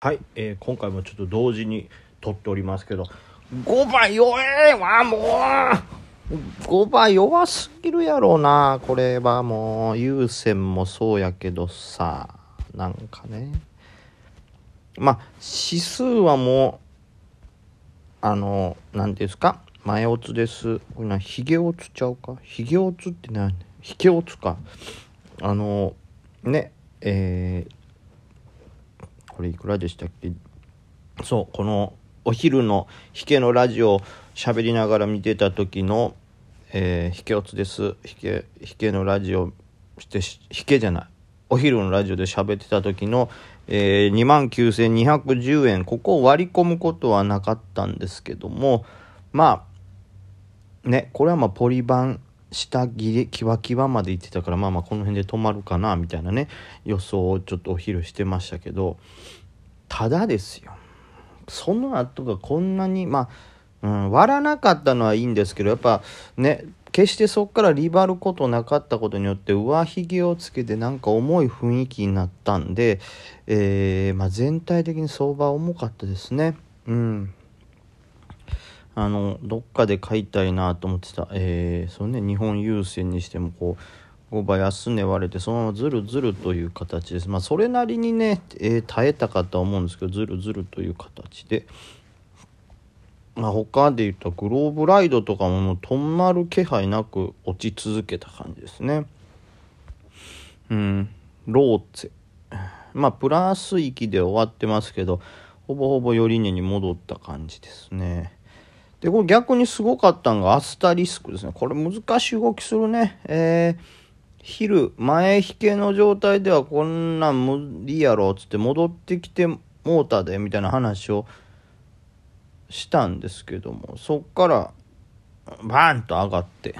はい、えー今回もちょっと同時に撮っておりますけど。5番弱えわもう。5番弱すぎるやろうなこれはもう。優先もそうやけどさなんかね。まあ指数はもうあの何ていうんですか？前オツです。これなヒゲオツちゃうか？ヒゲオツって何？ヒゲオツか。あのねえーこれいくらでしたっけ？そうこのお昼のヒケのラジオ喋りながら見てた時の、えー、ヒケオツです。ヒケヒケのラジオしてヒケじゃない。お昼のラジオで喋ってた時の、えー、29,210円ここを割り込むことはなかったんですけどもまあねこれはまあポリバン下切れキワキワまで行ってたからまあまあこの辺で止まるかなみたいなね予想をちょっとお昼してましたけどただですよその後がこんなにまあ、うん、割らなかったのはいいんですけどやっぱね決してそこからリバることなかったことによって上髭をつけてなんか重い雰囲気になったんで、えーまあ、全体的に相場重かったですね。うんあのどっかで買いたいなと思ってた、えー、そうね日本郵船にしてもこう5倍安値割れてそのままずるずるという形です。まあそれなりにね、えー耐えたかとは思うんですけどずるずるという形で。まあ他で言ったグローブライドとかももう止まる気配なく落ち続けた感じですね。うん。ローツェ。まあプラス域で終わってますけどほぼほぼ寄り値に戻った感じですね。で、これ逆にすごかったのがアスタリスクですね。これ難しい動きするね。えー、昼、前引けの状態ではこんなん無理やろっ、つって戻ってきてモーターで、みたいな話をしたんですけども、そっからバーンと上がって、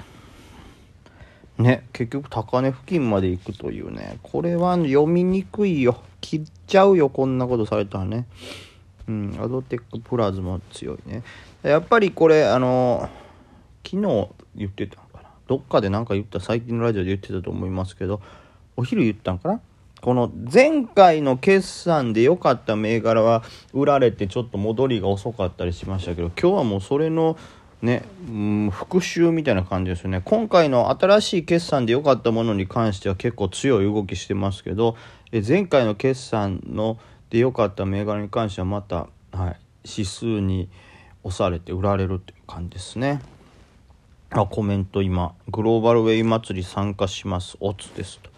ね、結局高値付近まで行くというね、これは読みにくいよ。切っちゃうよ、こんなことされたらね。うん、アドテックプラズマ強いね。やっぱりこれ、あの昨日言ってたのかな？どっかで何か言った、最近のラジオで言ってたと思いますけど、お昼言ったんかな？この前回の決算で良かった銘柄は売られてちょっと戻りが遅かったりしましたけど、今日はもうそれのね、うん、復習みたいな感じですよね。今回の新しい決算で良かったものに関しては結構強い動きしてますけど、前回の決算ので良かった銘柄に関してはまた、はい、指数に押されて売られるという感じですね。あコメント今グローバルウェイ祭り参加しますオツですと。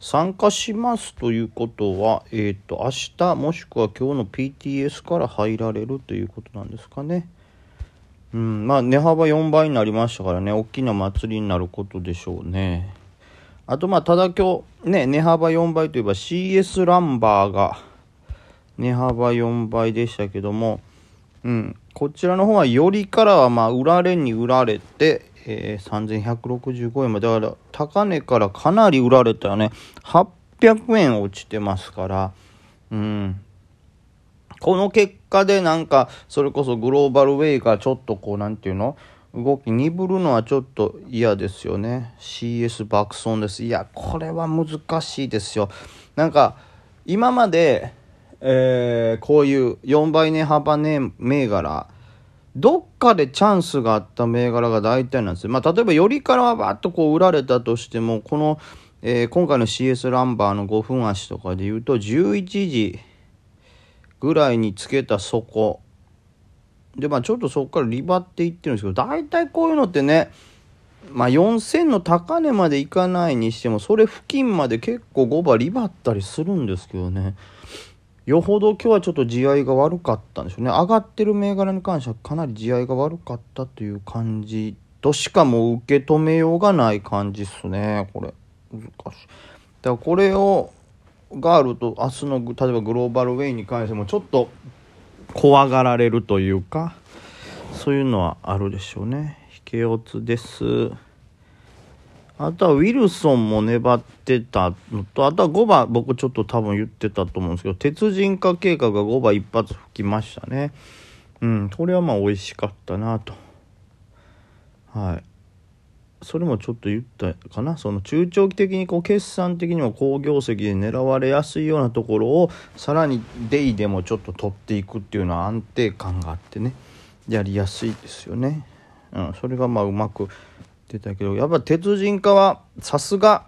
参加しますということはえっ、と明日もしくは今日の PTS から入られるということなんですかね。うんまあ値幅4倍になりましたからね大きな祭りになることでしょうね。あとまあただ今日ね値幅4倍といえば CS ランバーが値幅4倍でしたけどもうん、こちらの方はよりからはまあ売られに売られて、えー、3165円まで。だから高値からかなり売られたよね。800円落ちてますからうん。この結果でなんかそれこそグローバルウェイがちょっとこうなんていうの？動き鈍るのはちょっと嫌ですよね。CS 爆損です。いやこれは難しいですよ。なんか今までえー、こういう4倍値幅ね銘柄どっかでチャンスがあった銘柄が大体なんですよ。まあ、例えば、よりからはバッとこう売られたとしても、この、えー、今回の CS ランバーの5分足とかで言うと、11時ぐらいにつけた底。で、まあ、ちょっとそこからリバっていってるんですけど、大体こういうのってね、まあ、4000の高値までいかないにしても、それ付近まで結構5番リバったりするんですけどね。よほど今日はちょっと地合いが悪かったんでしょうね。上がってる銘柄に関してはかなり地合いが悪かったという感じとしかも受け止めようがない感じっすね。これ難しい。だからこれをがあると明日の例えばグローバルウェイに関してもちょっと怖がられるというかそういうのはあるでしょうね。引け落ちです。あとはウィルソンも粘ってたのと、あとは5番、僕ちょっと多分言ってたと思うんですけど、鉄人化計画が5番一発吹きましたね。うん、これはまあ美味しかったなと。はい。それもちょっと言ったかな？その中長期的にこう決算的にも好業績で狙われやすいようなところをさらにデイでもちょっと取っていくっていうのは安定感があってねやりやすいですよね。うん、それがまあうまく出たけどやっぱ鉄人化はさすが、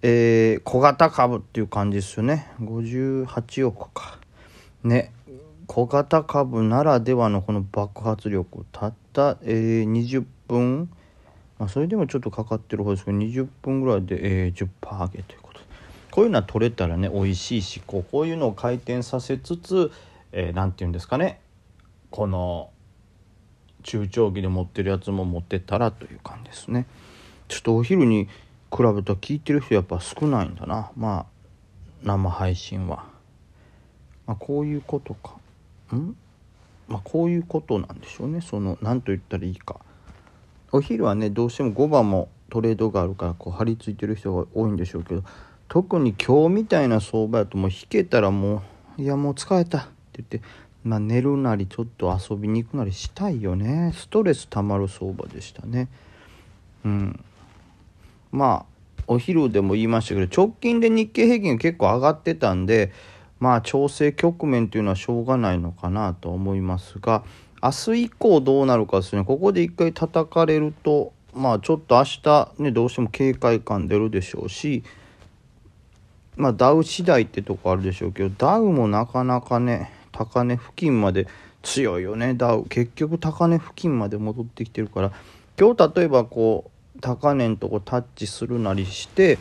え、小型株っていう感じですよね。58億か。ね。小型株ならではのこの爆発力たった、えー、20分。まあ、それでもちょっとかかってる方ですけど20分ぐらいで、えー、10%上げということ。こういうのは取れたらね美味しいしこうこういうのを回転させつつ何、えー、て言うんですかね。この中長期で持ってるやつも持ってたらという感じですね。ちょっとお昼に比べたら聞いてる人やっぱ少ないんだな。まあ生配信は、まあ、こういうことか。ん？まあこういうことなんでしょうね。その何と言ったらいいか。お昼はねどうしても5番もトレードがあるからこう張り付いてる人が多いんでしょうけど特に今日みたいな相場やともう引けたらもういやもう疲れたって言って、まあ、寝るなりちょっと遊びに行くなりしたいよね。ストレスたまる相場でしたね。うん。まあお昼でも言いましたけど直近で日経平均が結構上がってたんでまあ調整局面というのはしょうがないのかなと思いますが明日以降どうなるかですね。ここで一回叩かれるとまあちょっと明日ねどうしても警戒感出るでしょうしまあダウ次第ってとこあるでしょうけどダウもなかなかね高値付近まで強いよね。ダウ結局高値付近まで戻ってきてるから。今日例えばこう高値のとこタッチするなりして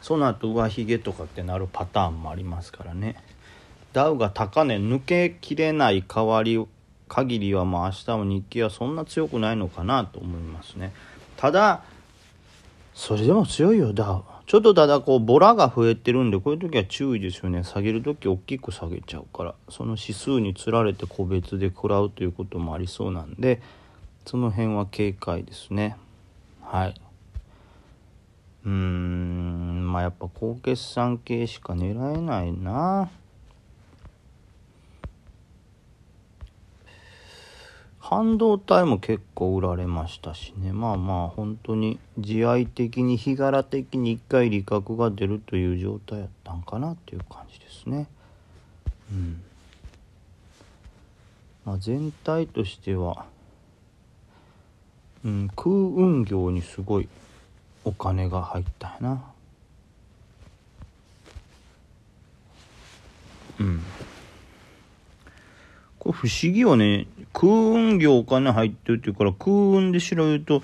その後上髭とかってなるパターンもありますからね。ダウが高値抜けきれない代わり限りはまあ明日も日経はそんな強くないのかなと思いますね。ただそれでも強いよダウ。ちょっとただこうボラが増えてるんでこういう時は注意ですよね。下げる時大きく下げちゃうから。その指数につられて個別で食らうということもありそうなんでその辺は警戒ですね。はい。うーん。まあやっぱ高決算系しか狙えないな。半導体も結構売られましたしねまあまあ本当に慈愛的に日柄的に一回利確が出るという状態やったんかなっていう感じですね。うんまあ、全体としては、うん、空運業にすごいお金が入ったんやな。うんこれ不思議よね。空運業お金入ってるっていうから空運で調べると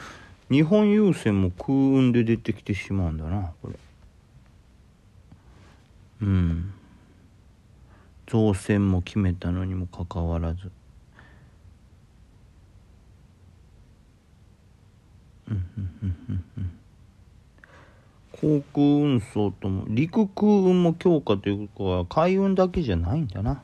日本郵船も空運で出てきてしまうんだな、これ。うん。造船も決めたのにもかかわらずうんうんうんうん。航空運送とも陸空運も強化ということは海運だけじゃないんだな。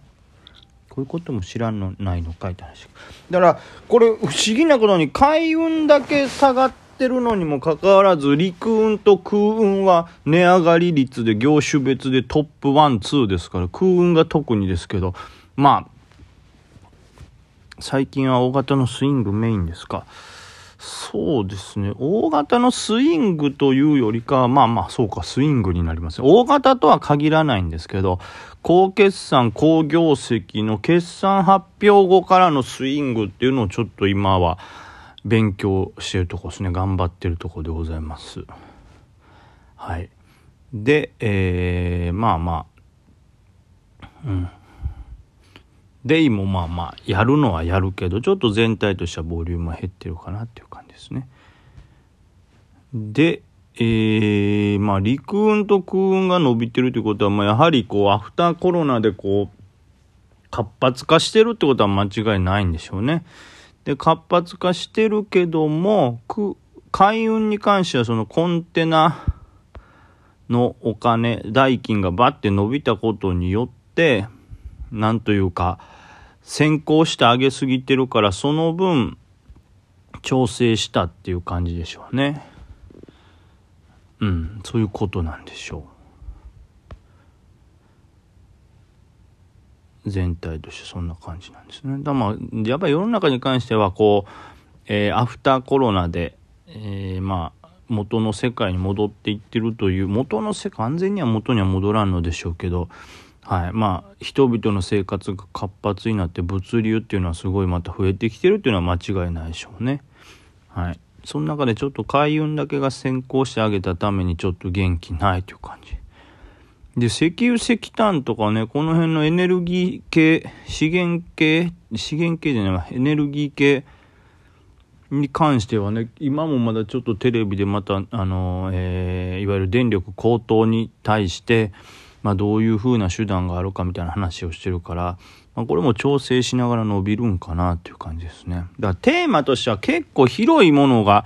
ういうことも知らんのないのかいって話だからこれ不思議なことに海運だけ下がってるのにもかかわらず陸運と空運は値上がり率で業種別でトップ12ですから空運が特にですけどまあ最近は大型のスイングメインですか。そうですね。大型のスイングというよりかは、まあまあそうか、スイングになります。大型とは限らないんですけど、高決算、高業績の決算発表後からのスイングっていうのをちょっと今は勉強してるとこですね。頑張ってるとこでございます。はい。で、えー、まあまあ、うん。デイもまあまあやるのはやるけどちょっと全体としてはボリュームは減ってるかなっていう感じですね。で、えー、まあ陸運と空運が伸びてるということは、まあ、やはりこうアフターコロナでこう活発化してるってことは間違いないんでしょうね。で活発化してるけども海運に関してはそのコンテナのお金代金がバッて伸びたことによってなんというか、先行して上げすぎてるから、その分、調整したっていう感じでしょうね。うん、そういうことなんでしょう。全体としてそんな感じなんですね。だまあ、やっぱり世の中に関しては、こう、えー、アフターコロナで、えー、まあ元の世界に戻っていってるという元の世界完全には元には戻らんのでしょうけどはいまあ人々の生活が活発になって物流っていうのはすごいまた増えてきてるっていうのは間違いないでしょうね。はい、その中でちょっと海運だけが先行してあげたためにちょっと元気ないという感じ。で、石油石炭とかね、この辺のエネルギー系、資源系、資源系じゃない、エネルギー系に関してはね、今もまだちょっとテレビでまた、あの、えー、いわゆる電力高騰に対して、まあ、どういう風な手段があるかみたいな話をしてるから、まあ、これも調整しながら伸びるんかなっていう感じですね。だからテーマとしては結構広いものが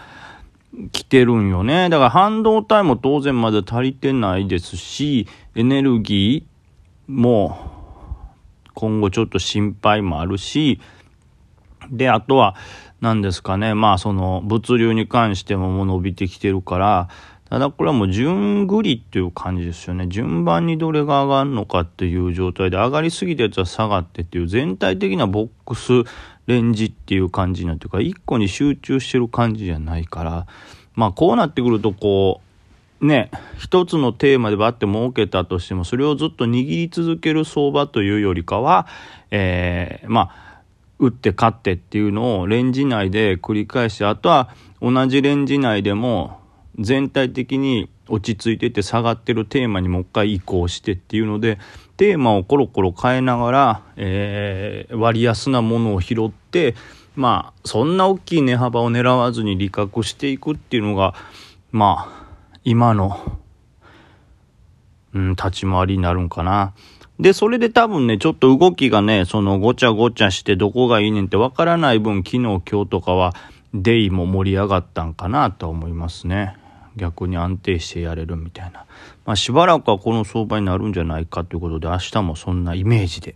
来てるんよね。だから半導体も当然まだ足りてないですし、エネルギーも今後ちょっと心配もあるし、で、あとは何ですかね、まあその物流に関してももう伸びてきてるから、ただこれはもう順繰りっていう感じですよね。順番にどれが上がるのかっていう状態で上がりすぎたやつは下がってっていう全体的なボックスレンジっていう感じになってるから、一個に集中してる感じじゃないから、まあこうなってくるとこう、ね、一つのテーマでバッて設けたとしても、それをずっと握り続ける相場というよりかは、えー、まあ、打って勝ってっていうのをレンジ内で繰り返して、あとは同じレンジ内でも全体的に落ち着いてて下がってるテーマにもう一回移行してっていうのでテーマをコロコロ変えながら、えー、割安なものを拾ってまあそんな大きい値幅を狙わずに利確していくっていうのがまあ今の、うん、立ち回りになるんかな。で、それで多分ね、ちょっと動きがね、そのごちゃごちゃしてどこがいいねんってわからない分、昨日今日とかはデイも盛り上がったんかなと思いますね。逆に安定してやれるみたいな。まあ、しばらくはこの相場になるんじゃないかということで、明日もそんなイメージで